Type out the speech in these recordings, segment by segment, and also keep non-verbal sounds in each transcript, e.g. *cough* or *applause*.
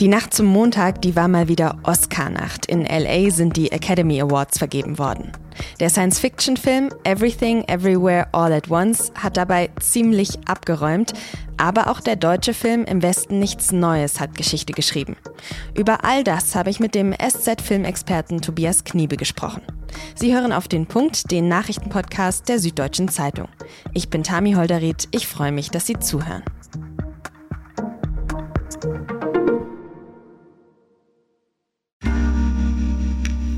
Die Nacht zum Montag, die war mal wieder Oscar-Nacht. In LA sind die Academy Awards vergeben worden. Der Science-Fiction-Film Everything Everywhere All at Once hat dabei ziemlich abgeräumt, aber auch der deutsche Film Im Westen nichts Neues hat Geschichte geschrieben. Über all das habe ich mit dem SZ-Filmexperten Tobias Kniebe gesprochen. Sie hören auf den Punkt, den Nachrichtenpodcast der Süddeutschen Zeitung. Ich bin Tami Holderried, ich freue mich, dass Sie zuhören.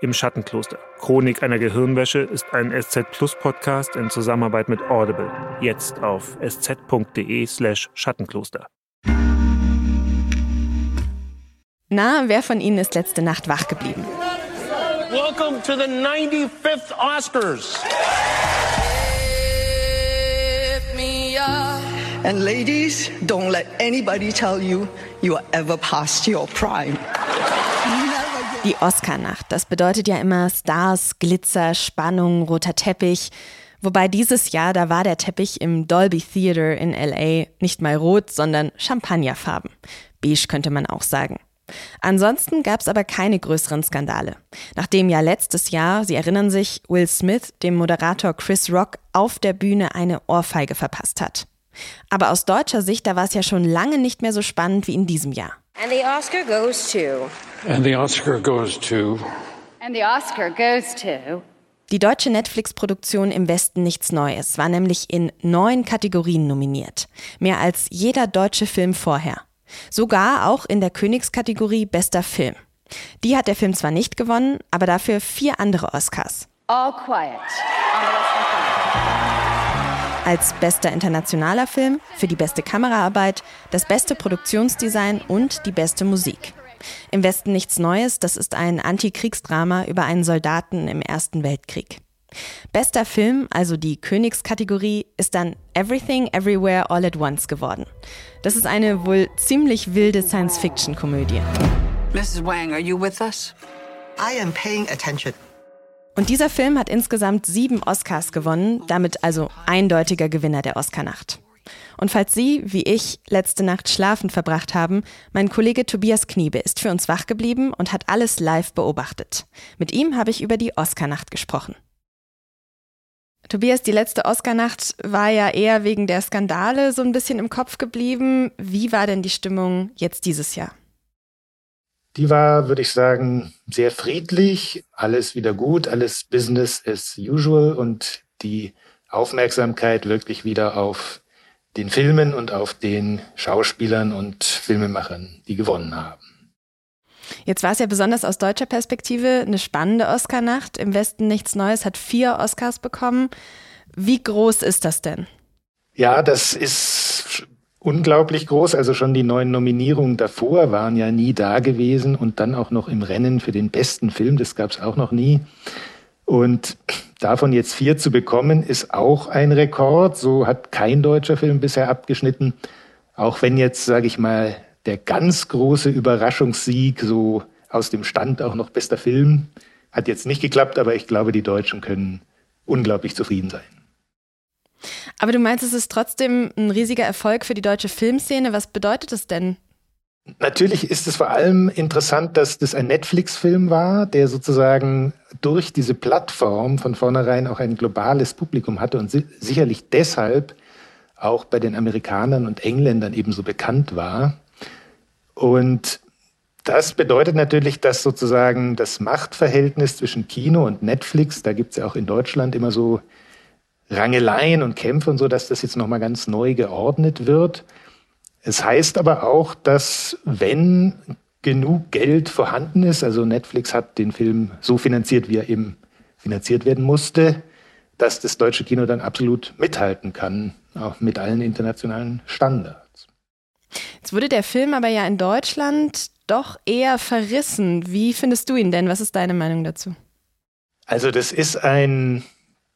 Im Schattenkloster. Chronik einer Gehirnwäsche ist ein SZ Plus Podcast in Zusammenarbeit mit Audible. Jetzt auf sz.de/slash Schattenkloster. Na, wer von Ihnen ist letzte Nacht wach geblieben? Welcome to the 95th Oscars. And ladies, don't let anybody tell you you are ever past your prime. Die Oscarnacht, das bedeutet ja immer Stars, Glitzer, Spannung, roter Teppich. Wobei dieses Jahr, da war der Teppich im Dolby Theater in LA nicht mal rot, sondern Champagnerfarben. Beige könnte man auch sagen. Ansonsten gab es aber keine größeren Skandale. Nachdem ja letztes Jahr, Sie erinnern sich, Will Smith dem Moderator Chris Rock auf der Bühne eine Ohrfeige verpasst hat. Aber aus deutscher Sicht, da war es ja schon lange nicht mehr so spannend wie in diesem Jahr. And the Oscar goes to. And the Oscar goes to. And the Oscar goes to. Die deutsche Netflix-Produktion Im Westen nichts Neues war nämlich in neun Kategorien nominiert. Mehr als jeder deutsche Film vorher. Sogar auch in der Königskategorie Bester Film. Die hat der Film zwar nicht gewonnen, aber dafür vier andere Oscars. All quiet als bester internationaler Film, für die beste Kameraarbeit, das beste Produktionsdesign und die beste Musik. Im Westen nichts Neues, das ist ein Antikriegsdrama über einen Soldaten im Ersten Weltkrieg. Bester Film, also die Königskategorie, ist dann Everything Everywhere All at Once geworden. Das ist eine wohl ziemlich wilde Science-Fiction-Komödie. Mrs. Wang, are you with us? I am paying attention. Und dieser Film hat insgesamt sieben Oscars gewonnen, damit also eindeutiger Gewinner der Oscarnacht. Und falls Sie, wie ich, letzte Nacht schlafend verbracht haben, mein Kollege Tobias Kniebe ist für uns wach geblieben und hat alles live beobachtet. Mit ihm habe ich über die Oscarnacht gesprochen. Tobias, die letzte Oscarnacht war ja eher wegen der Skandale so ein bisschen im Kopf geblieben. Wie war denn die Stimmung jetzt dieses Jahr? Die war, würde ich sagen, sehr friedlich, alles wieder gut, alles Business as usual und die Aufmerksamkeit wirklich wieder auf den Filmen und auf den Schauspielern und Filmemachern, die gewonnen haben. Jetzt war es ja besonders aus deutscher Perspektive eine spannende Oscarnacht. Im Westen nichts Neues, hat vier Oscars bekommen. Wie groß ist das denn? Ja, das ist unglaublich groß. Also schon die neuen Nominierungen davor waren ja nie da gewesen und dann auch noch im Rennen für den besten Film, das gab es auch noch nie. Und davon jetzt vier zu bekommen, ist auch ein Rekord. So hat kein deutscher Film bisher abgeschnitten. Auch wenn jetzt, sage ich mal, der ganz große Überraschungssieg so aus dem Stand auch noch bester Film hat jetzt nicht geklappt, aber ich glaube, die Deutschen können unglaublich zufrieden sein. Aber du meinst, es ist trotzdem ein riesiger Erfolg für die deutsche Filmszene. Was bedeutet das denn? Natürlich ist es vor allem interessant, dass das ein Netflix-Film war, der sozusagen durch diese Plattform von vornherein auch ein globales Publikum hatte und si sicherlich deshalb auch bei den Amerikanern und Engländern ebenso bekannt war. Und das bedeutet natürlich, dass sozusagen das Machtverhältnis zwischen Kino und Netflix, da gibt es ja auch in Deutschland immer so Rangeleien und Kämpfe und so, dass das jetzt nochmal ganz neu geordnet wird. Es heißt aber auch, dass wenn genug Geld vorhanden ist, also Netflix hat den Film so finanziert, wie er eben finanziert werden musste, dass das deutsche Kino dann absolut mithalten kann, auch mit allen internationalen Standards. Jetzt wurde der Film aber ja in Deutschland doch eher verrissen. Wie findest du ihn denn? Was ist deine Meinung dazu? Also das ist ein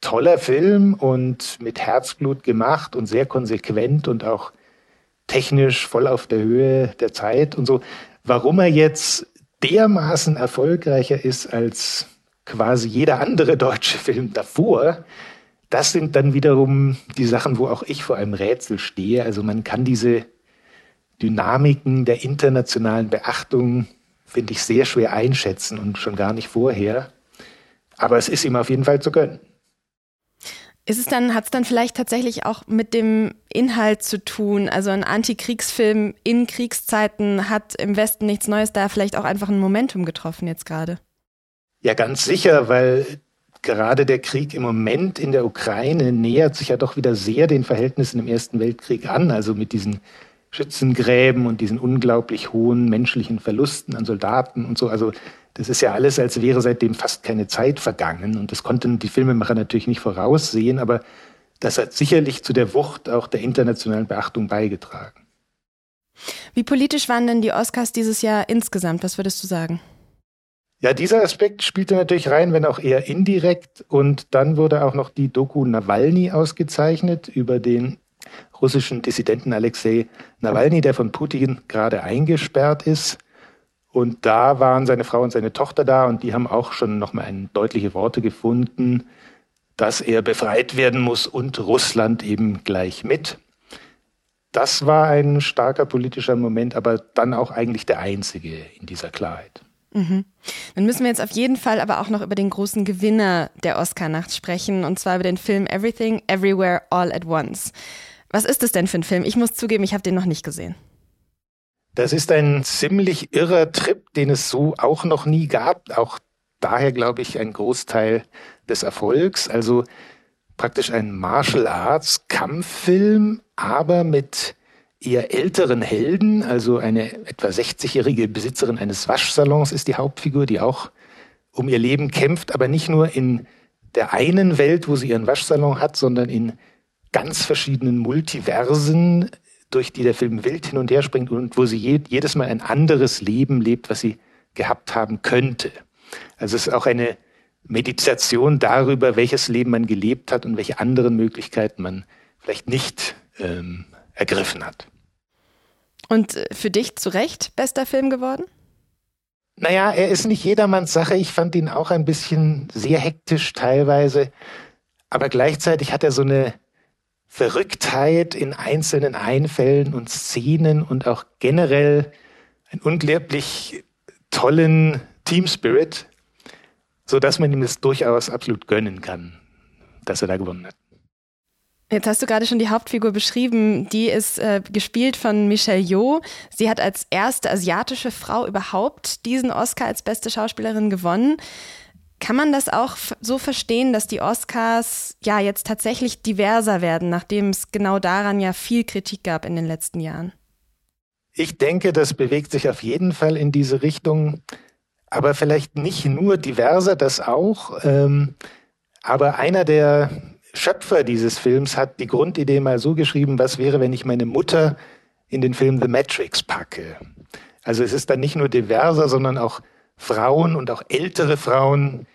toller Film und mit Herzblut gemacht und sehr konsequent und auch technisch voll auf der Höhe der Zeit und so. Warum er jetzt dermaßen erfolgreicher ist als quasi jeder andere deutsche Film davor, das sind dann wiederum die Sachen, wo auch ich vor einem Rätsel stehe. Also man kann diese Dynamiken der internationalen Beachtung, finde ich, sehr schwer einschätzen und schon gar nicht vorher. Aber es ist ihm auf jeden Fall zu gönnen. Ist es dann, hat es dann vielleicht tatsächlich auch mit dem Inhalt zu tun? Also ein Antikriegsfilm in Kriegszeiten hat im Westen nichts Neues da vielleicht auch einfach ein Momentum getroffen jetzt gerade? Ja, ganz sicher, weil gerade der Krieg im Moment in der Ukraine nähert sich ja doch wieder sehr den Verhältnissen im Ersten Weltkrieg an, also mit diesen Schützengräben und diesen unglaublich hohen menschlichen Verlusten an Soldaten und so. Also das ist ja alles, als wäre seitdem fast keine Zeit vergangen. Und das konnten die Filmemacher natürlich nicht voraussehen, aber das hat sicherlich zu der Wucht auch der internationalen Beachtung beigetragen. Wie politisch waren denn die Oscars dieses Jahr insgesamt? Was würdest du sagen? Ja, dieser Aspekt spielte natürlich rein, wenn auch eher indirekt. Und dann wurde auch noch die Doku Nawalny ausgezeichnet über den russischen Dissidenten Alexei Nawalny, der von Putin gerade eingesperrt ist. Und da waren seine Frau und seine Tochter da und die haben auch schon nochmal deutliche Worte gefunden, dass er befreit werden muss und Russland eben gleich mit. Das war ein starker politischer Moment, aber dann auch eigentlich der einzige in dieser Klarheit. Mhm. Dann müssen wir jetzt auf jeden Fall aber auch noch über den großen Gewinner der Oscar-Nacht sprechen, und zwar über den Film Everything, Everywhere, All at Once. Was ist das denn für ein Film? Ich muss zugeben, ich habe den noch nicht gesehen. Das ist ein ziemlich irrer Trip, den es so auch noch nie gab. Auch daher, glaube ich, ein Großteil des Erfolgs. Also praktisch ein Martial Arts Kampffilm, aber mit eher älteren Helden. Also eine etwa 60-jährige Besitzerin eines Waschsalons ist die Hauptfigur, die auch um ihr Leben kämpft, aber nicht nur in der einen Welt, wo sie ihren Waschsalon hat, sondern in ganz verschiedenen Multiversen, durch die der Film wild hin und her springt und wo sie je, jedes Mal ein anderes Leben lebt, was sie gehabt haben könnte. Also es ist auch eine Meditation darüber, welches Leben man gelebt hat und welche anderen Möglichkeiten man vielleicht nicht ähm, ergriffen hat. Und äh, für dich zu Recht bester Film geworden? Naja, er ist nicht jedermanns Sache. Ich fand ihn auch ein bisschen sehr hektisch teilweise. Aber gleichzeitig hat er so eine Verrücktheit in einzelnen Einfällen und Szenen und auch generell einen unglaublich tollen Team Spirit, so dass man ihm es durchaus absolut gönnen kann, dass er da gewonnen hat. Jetzt hast du gerade schon die Hauptfigur beschrieben. Die ist äh, gespielt von Michelle Yeoh. Sie hat als erste asiatische Frau überhaupt diesen Oscar als beste Schauspielerin gewonnen. Kann man das auch so verstehen, dass die Oscars ja jetzt tatsächlich diverser werden, nachdem es genau daran ja viel Kritik gab in den letzten Jahren? Ich denke, das bewegt sich auf jeden Fall in diese Richtung, aber vielleicht nicht nur diverser, das auch. Ähm, aber einer der Schöpfer dieses Films hat die Grundidee mal so geschrieben, was wäre, wenn ich meine Mutter in den Film The Matrix packe. Also es ist dann nicht nur diverser, sondern auch Frauen und auch ältere Frauen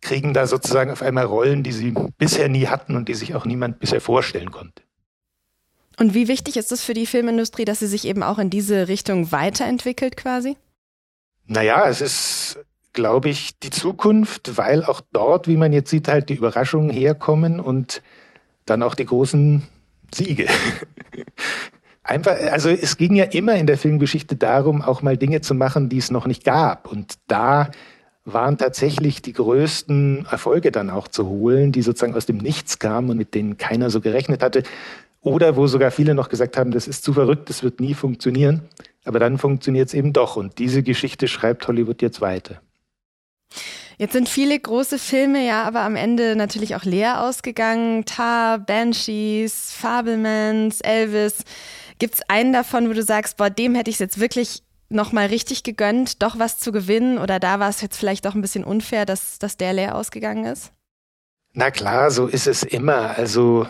kriegen da sozusagen auf einmal Rollen, die sie bisher nie hatten und die sich auch niemand bisher vorstellen konnte. Und wie wichtig ist es für die Filmindustrie, dass sie sich eben auch in diese Richtung weiterentwickelt quasi? Naja, es ist, glaube ich, die Zukunft, weil auch dort, wie man jetzt sieht, halt die Überraschungen herkommen und dann auch die großen Siege. *laughs* Einfach, also es ging ja immer in der Filmgeschichte darum, auch mal Dinge zu machen, die es noch nicht gab. Und da waren tatsächlich die größten Erfolge dann auch zu holen, die sozusagen aus dem Nichts kamen und mit denen keiner so gerechnet hatte. Oder wo sogar viele noch gesagt haben, das ist zu verrückt, das wird nie funktionieren. Aber dann funktioniert es eben doch. Und diese Geschichte schreibt Hollywood jetzt weiter. Jetzt sind viele große Filme ja aber am Ende natürlich auch leer ausgegangen. Tar, Banshees, Fabelmans, Elvis. Gibt es einen davon, wo du sagst, boah, dem hätte ich es jetzt wirklich nochmal richtig gegönnt, doch was zu gewinnen? Oder da war es jetzt vielleicht doch ein bisschen unfair, dass, dass der leer ausgegangen ist? Na klar, so ist es immer. Also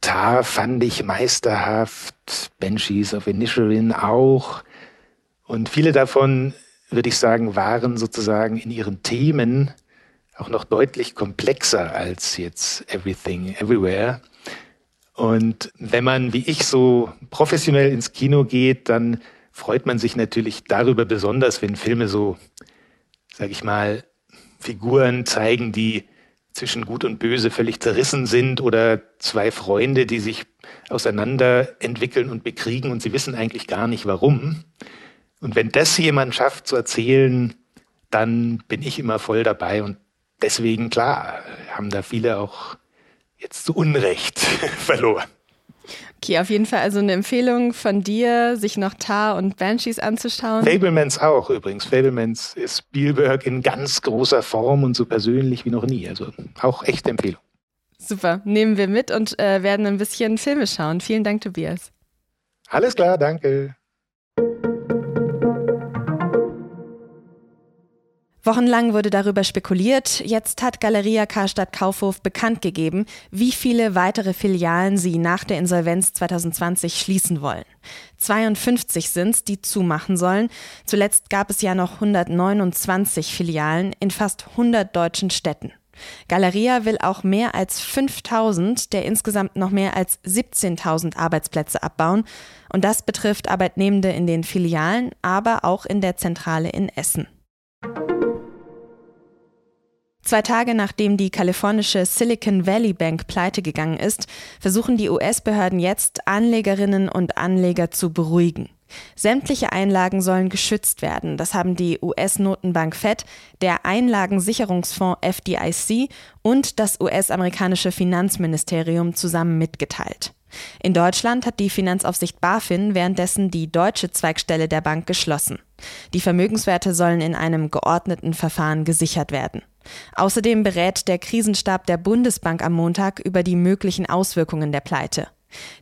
Tar fand ich meisterhaft, Banshees of Inisherin auch. Und viele davon, würde ich sagen, waren sozusagen in ihren Themen auch noch deutlich komplexer als jetzt Everything Everywhere. Und wenn man, wie ich, so professionell ins Kino geht, dann freut man sich natürlich darüber besonders, wenn Filme so, sag ich mal, Figuren zeigen, die zwischen Gut und Böse völlig zerrissen sind oder zwei Freunde, die sich auseinander entwickeln und bekriegen und sie wissen eigentlich gar nicht warum. Und wenn das jemand schafft zu erzählen, dann bin ich immer voll dabei und deswegen, klar, haben da viele auch jetzt zu Unrecht *laughs* verloren. Okay, auf jeden Fall also eine Empfehlung von dir, sich noch Tar und Banshees anzuschauen. Fablemans auch übrigens. Fablemans ist Spielberg in ganz großer Form und so persönlich wie noch nie. Also auch echte Empfehlung. Super, nehmen wir mit und äh, werden ein bisschen Filme schauen. Vielen Dank, Tobias. Alles klar, danke. Wochenlang wurde darüber spekuliert. Jetzt hat Galeria Karstadt Kaufhof bekannt gegeben, wie viele weitere Filialen sie nach der Insolvenz 2020 schließen wollen. 52 sind es, die zumachen sollen. Zuletzt gab es ja noch 129 Filialen in fast 100 deutschen Städten. Galeria will auch mehr als 5000 der insgesamt noch mehr als 17.000 Arbeitsplätze abbauen. Und das betrifft Arbeitnehmende in den Filialen, aber auch in der Zentrale in Essen. Zwei Tage nachdem die kalifornische Silicon Valley Bank pleite gegangen ist, versuchen die US-Behörden jetzt, Anlegerinnen und Anleger zu beruhigen. Sämtliche Einlagen sollen geschützt werden. Das haben die US-Notenbank Fed, der Einlagensicherungsfonds FDIC und das US-amerikanische Finanzministerium zusammen mitgeteilt. In Deutschland hat die Finanzaufsicht BaFin währenddessen die deutsche Zweigstelle der Bank geschlossen. Die Vermögenswerte sollen in einem geordneten Verfahren gesichert werden. Außerdem berät der Krisenstab der Bundesbank am Montag über die möglichen Auswirkungen der Pleite.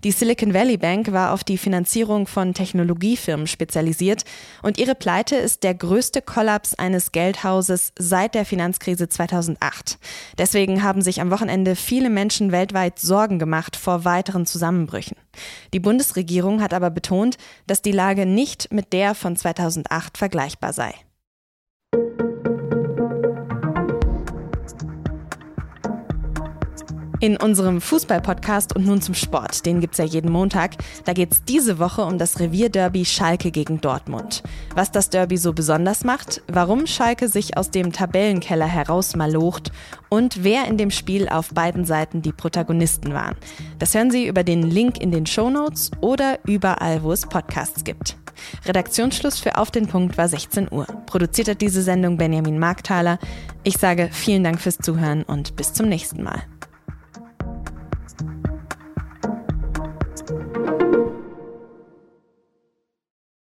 Die Silicon Valley Bank war auf die Finanzierung von Technologiefirmen spezialisiert und ihre Pleite ist der größte Kollaps eines Geldhauses seit der Finanzkrise 2008. Deswegen haben sich am Wochenende viele Menschen weltweit Sorgen gemacht vor weiteren Zusammenbrüchen. Die Bundesregierung hat aber betont, dass die Lage nicht mit der von 2008 vergleichbar sei. In unserem Fußball-Podcast und nun zum Sport, den gibt's ja jeden Montag, da geht's diese Woche um das Revierderby Schalke gegen Dortmund. Was das Derby so besonders macht, warum Schalke sich aus dem Tabellenkeller herausmalocht und wer in dem Spiel auf beiden Seiten die Protagonisten waren. Das hören Sie über den Link in den Shownotes oder überall, wo es Podcasts gibt. Redaktionsschluss für Auf den Punkt war 16 Uhr. Produziert hat diese Sendung Benjamin Markthaler. Ich sage vielen Dank fürs Zuhören und bis zum nächsten Mal.